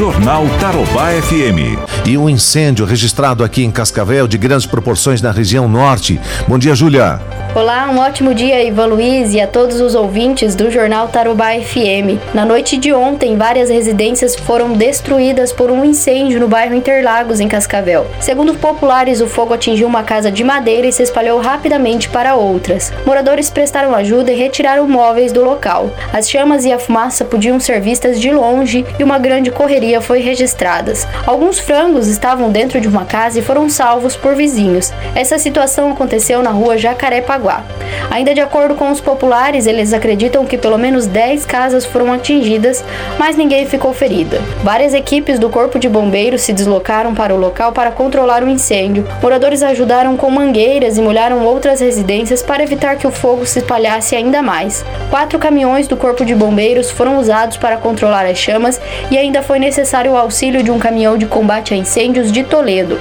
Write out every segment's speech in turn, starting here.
Jornal Tarobá FM. E um incêndio registrado aqui em Cascavel de grandes proporções na região norte. Bom dia, Júlia. Olá, um ótimo dia, Ivan Luiz, e a todos os ouvintes do Jornal Tarobá FM. Na noite de ontem, várias residências foram destruídas por um incêndio no bairro Interlagos, em Cascavel. Segundo populares, o fogo atingiu uma casa de madeira e se espalhou rapidamente para outras. Moradores prestaram ajuda e retiraram móveis do local. As chamas e a fumaça podiam ser vistas de longe e uma grande correria foi registrada. Alguns frangos estavam dentro de uma casa e foram salvos por vizinhos. Essa situação aconteceu na rua Jacaré 管 Ainda de acordo com os populares, eles acreditam que pelo menos 10 casas foram atingidas, mas ninguém ficou ferida. Várias equipes do Corpo de Bombeiros se deslocaram para o local para controlar o incêndio. Moradores ajudaram com mangueiras e molharam outras residências para evitar que o fogo se espalhasse ainda mais. Quatro caminhões do Corpo de Bombeiros foram usados para controlar as chamas e ainda foi necessário o auxílio de um caminhão de combate a incêndios de Toledo.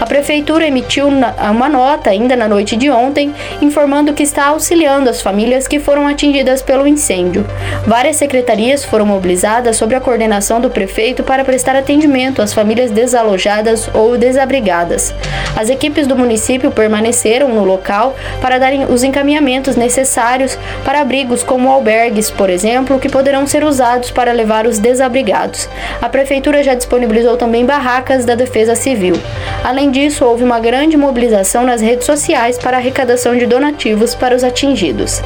A prefeitura emitiu uma nota ainda na noite de ontem, informando que está auxiliando as famílias que foram atingidas pelo incêndio. Várias secretarias foram mobilizadas sob a coordenação do prefeito para prestar atendimento às famílias desalojadas ou desabrigadas. As equipes do município permaneceram no local para darem os encaminhamentos necessários para abrigos como albergues, por exemplo, que poderão ser usados para levar os desabrigados. A prefeitura já disponibilizou também barracas da Defesa Civil. Além disso, houve uma grande mobilização nas redes sociais para arrecadação de donativos para os atingidos.